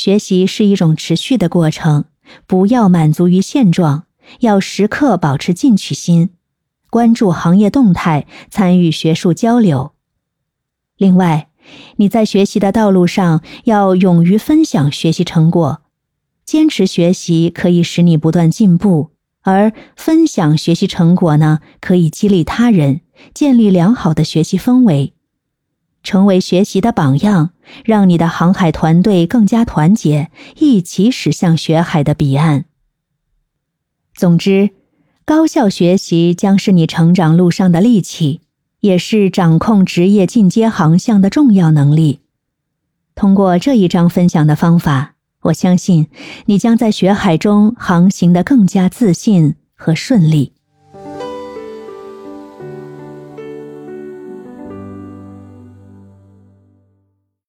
学习是一种持续的过程，不要满足于现状，要时刻保持进取心，关注行业动态，参与学术交流。另外，你在学习的道路上要勇于分享学习成果，坚持学习可以使你不断进步，而分享学习成果呢，可以激励他人，建立良好的学习氛围。成为学习的榜样，让你的航海团队更加团结，一起驶向学海的彼岸。总之，高效学习将是你成长路上的利器，也是掌控职业进阶航向的重要能力。通过这一章分享的方法，我相信你将在学海中航行的更加自信和顺利。